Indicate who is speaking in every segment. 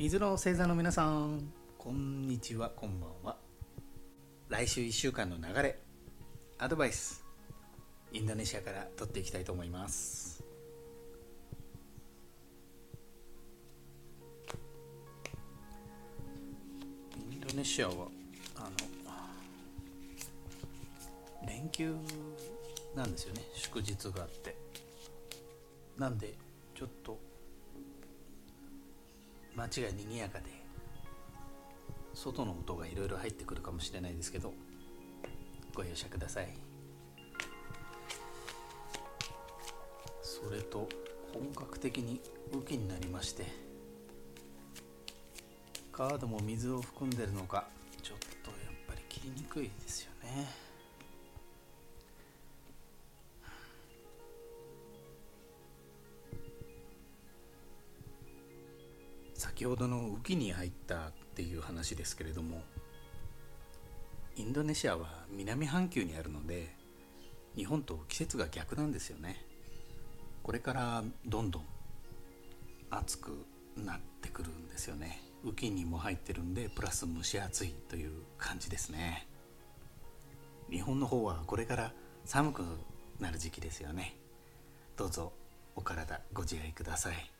Speaker 1: 水の星座の皆さん。こんにちは。こんばんは。来週1週間の流れ。アドバイス。インドネシアから取っていきたいと思います。インドネシアはあの連休なんですよね。祝日があって。なんでちょっと街が賑やかで外の音がいろいろ入ってくるかもしれないですけどご容赦ください。それと本格的に雨季になりましてカードも水を含んでるのかちょっとやっぱり切りにくいですよね。先ほどの雨季に入ったっていう話ですけれどもインドネシアは南半球にあるので日本と季節が逆なんですよね。これからどんどん暑くなってくるんですよね。雨季にも入ってるんでプラス蒸し暑いという感じですね。日本の方はこれから寒くなる時期ですよね。どうぞお体ご自愛ください。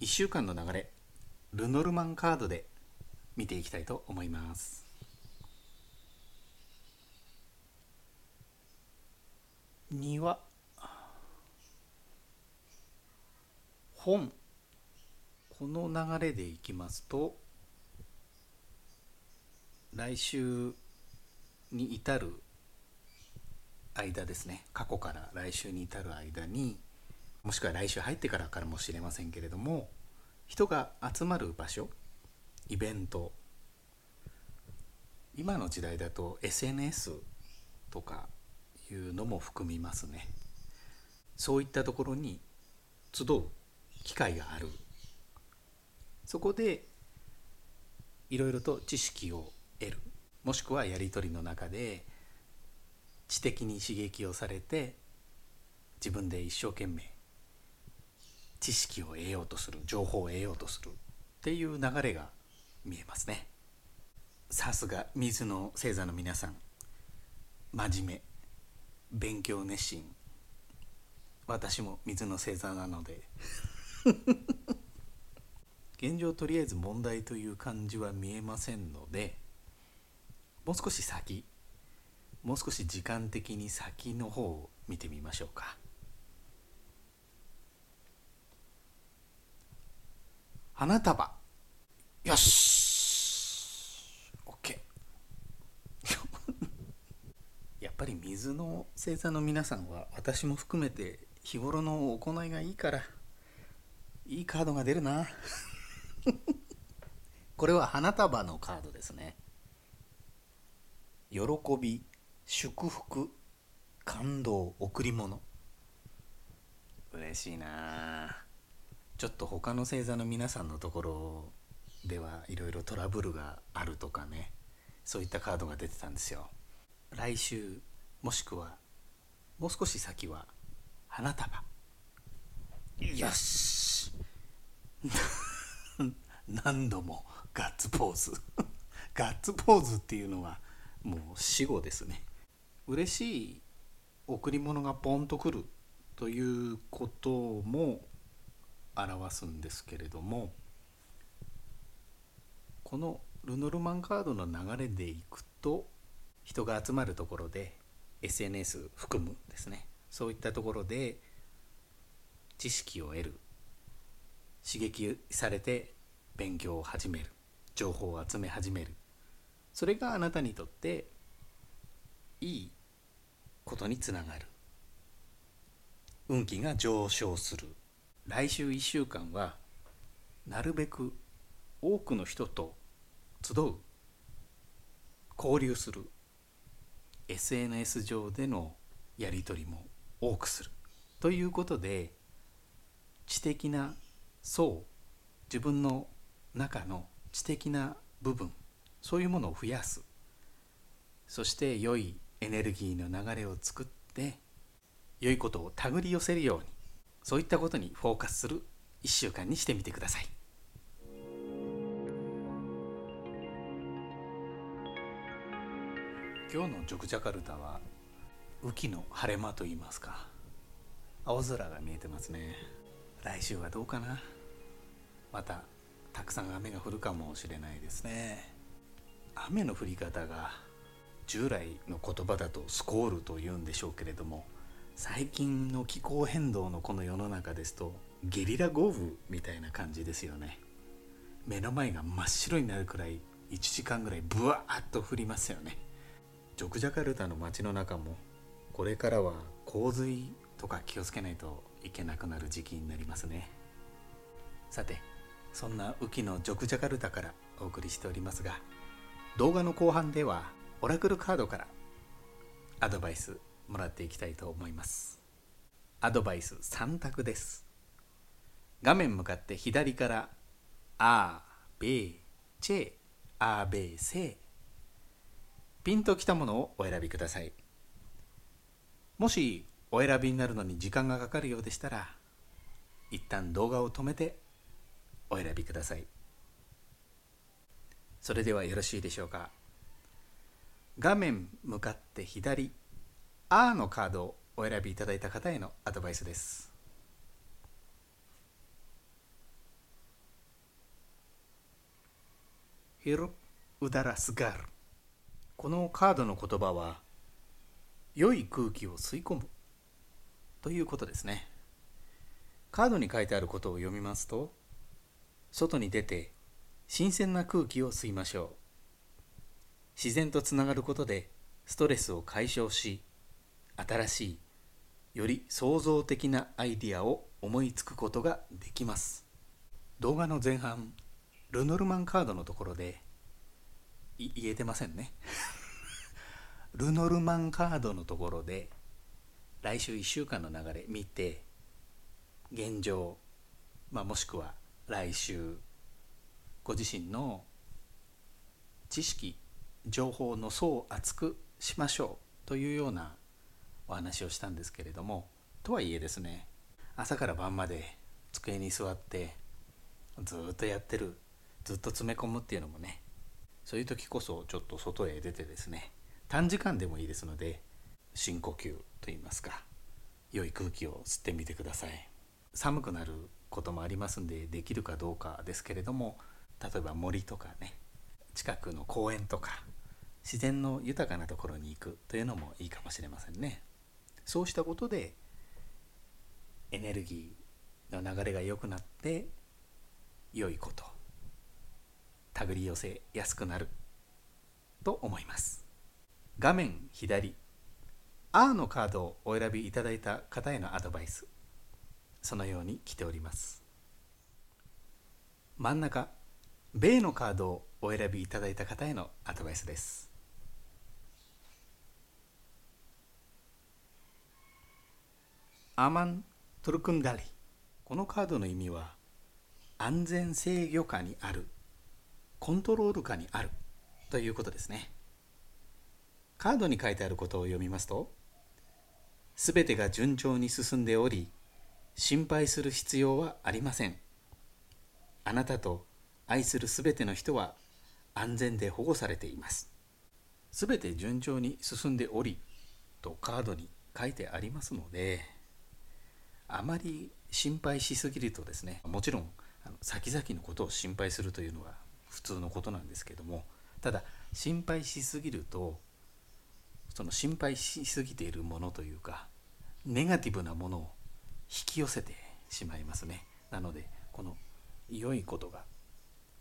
Speaker 1: 1週間の流れルノルマンカードで見ていきたいと思います。庭。本。この流れでいきますと来週に至る間ですね。過去から来週に至る間にもしくは来週入ってからかもしれませんけれども人が集まる場所イベント今の時代だと SNS とかいうのも含みますね。そういったところに集う機会がある。そこでいろいろと知識を得る。もしくはやり取りの中で知的に刺激をされて自分で一生懸命知識を得ようとする。情報を得ようとするっていう流れが見えますね。さすが水の星座の皆さん。真面目。勉強熱心。私も水の星座なので。現状とりあえず問題という感じは見えませんのでもう少し先。もう少し時間的に先の方を見てみましょうか。花束。よし。OK やっぱり水の星座の皆さんは私も含めて日頃の行いがいいからいいカードが出るな。これは花束のカードですね。喜び祝福感動贈り物。嬉しいな。あちょっと他の星座の皆さんのところではいろいろトラブルがあるとかねそういったカードが出てたんですよ。来週もしくはもう少し先は花束。よし。何度もガッツポーズ。ガッツポーズっていうのはもう死後ですね。嬉しい贈り物がポンとくるということも表すんですけれどもこのルノルマンカードの流れでいくと人が集まるところで SNS 含むですね。そういったところで知識を得る刺激されて勉強を始める情報を集め始める。それがあなたにとっていいことにつながる。運気が上昇する。来週1週間はなるべく多くの人と集う交流する SNS 上でのやり取りも多くするということで知的な層自分の中の知的な部分そういうものを増やす。そして良いエネルギーの流れを作って良いことを手繰り寄せるようにそういったことにフォーカスする1週間にしてみてください。今日のジョクジャカルタは雨季の晴れ間と言いますか青空が見えてますね。来週はどうかな。またたくさん雨が降るかもしれないですね。雨の降り方が従来の言葉だとスコールというんでしょうけれども最近の気候変動のこの世の中ですとゲリラ豪雨みたいな感じですよね。目の前が真っ白になるくらい1時間ぐらいブワーッと降りますよね。ジョクジャカルタの街の中もこれからは洪水とか気をつけないといけなくなる時期になりますね。さてそんな雨季のジョクジャカルタからお送りしておりますが動画の後半ではオラクルカードからアドバイスもらっていきたいと思います。アドバイス3択です。画面向かって左から「あ」「べー」「チェー」「あ」「べー」「せ」ピンときたものをお選びください。もしお選びになるのに時間がかかるようでしたら一旦動画を止めてお選びください。それではよろしいでしょうか。画面向かって左「あ」のカードをお選びいただいた方へのアドバイスです。ヒロウダラスガールこのカードの言葉は良い空気を吸い込むということですね。カードに書いてあることを読みますと外に出て新鮮な空気を吸いましょう。自然とつながることでストレスを解消し新しいより創造的なアイディアを思いつくことができます。動画の前半ルノルマンカードのところで言えてませんね。ルノルマンカードのところで 来週1週間の流れ見て現状、まあ、もしくは来週ご自身の知識情報の層を厚くしましょうというようなお話をしたんですけれどもとはいえですね朝から晩まで机に座ってずっとやってるずっと詰め込むっていうのもねそういう時こそちょっと外へ出てですね短時間でもいいですので深呼吸といいますか良い空気を吸ってみてください。寒くなることもありますんでできるかどうかですけれども例えば森とかね近くの公園とか自然の豊かなところに行くというのもいいかもしれませんね。そうしたことでエネルギーの流れが良くなって良いこと手繰り寄せやすくなると思います。画面左 R のカードをお選びいただいた方へのアドバイスそのように来ております。真ん中米のカードをお選びいただいた方へのアドバイスです。アマン・トルクンダリこのカードの意味は安全制御下にあるコントロール下にあるということですね。カードに書いてあることを読みますとすべてが順調に進んでおり心配する必要はありません。あなたと愛するすべての人は安全で保護されています。すべて順調に進んでおりとカードに書いてありますのであまり心配しすぎるとですねもちろん先々のことを心配するというのは普通のことなんですけどもただ心配しすぎるとその心配しすぎているものというかネガティブなものを引き寄せてしまいますね。なのでこの良いことが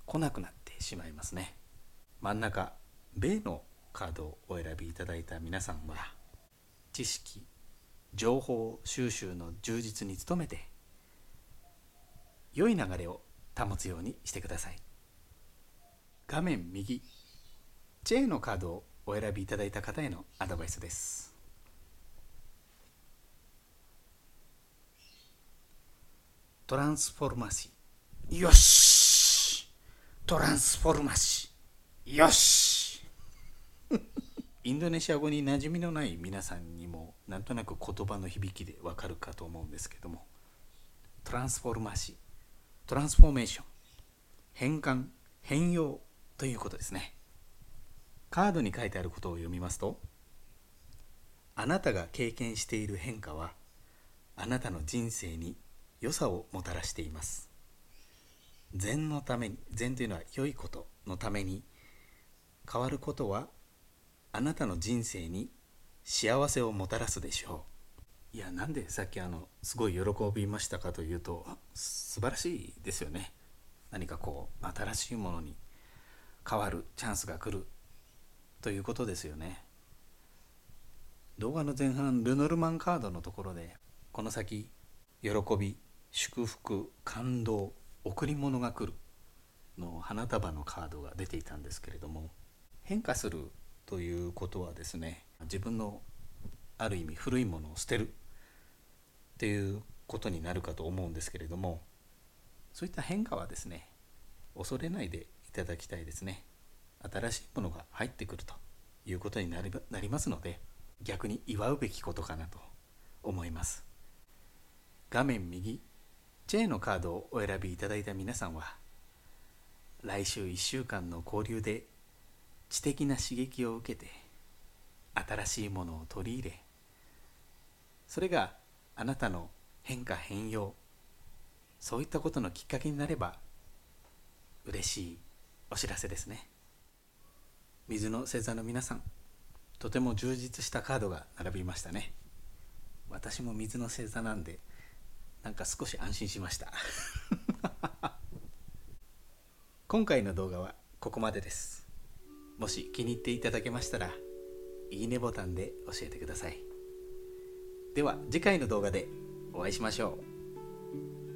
Speaker 1: 来なくなってしまいますね。真ん中米のカードをお選びいただいた皆さんは知識情報収集の充実に努めて良い流れを保つようにしてください。画面右 J のカードをお選びいただいた方へのアドバイスです。トランスフォルマシー。よし！トランスフォルマシー。よし！インドネシア語に馴染みのない皆さんにもなんとなく言葉の響きでわかるかと思うんですけども。トランスフォルマシー。トランスフォーメーション。変換。変容ということですね。カードに書いてあることを読みますとあなたが経験している変化はあなたの人生に良さをもたらしています。善のために善というのは良いことのために変わることはあなたの人生に幸せをもたらすでしょう。いやなんでさっきあのすごい喜びましたかというと素晴らしいですよね。何かこう新しいものに変わるチャンスが来るということですよね。動画の前半ルノルマンカードのところでこの先喜び祝福感動贈り物が来るの花束のカードが出ていたんですけれども変化するということはですね自分のある意味古いものを捨てるっていうことになるかと思うんですけれどもそういった変化はですね恐れないでいただきたいですね。新しいものが入ってくるということになりなりますので逆に祝うべきことかなと思います。画面右 J のカードをお選びいただいた皆さんは来週1週間の交流で知的な刺激を受けて新しいものを取り入れそれがあなたの変化変容そういったことのきっかけになれば嬉しいお知らせですね。水の星座の皆さんとても充実したカードが並びましたね。私も水の星座なんでなんか少し安心しました。今回の動画はここまでですもし気に入っていただけましたらいいねボタンで教えてください。では次回の動画でお会いしましょう。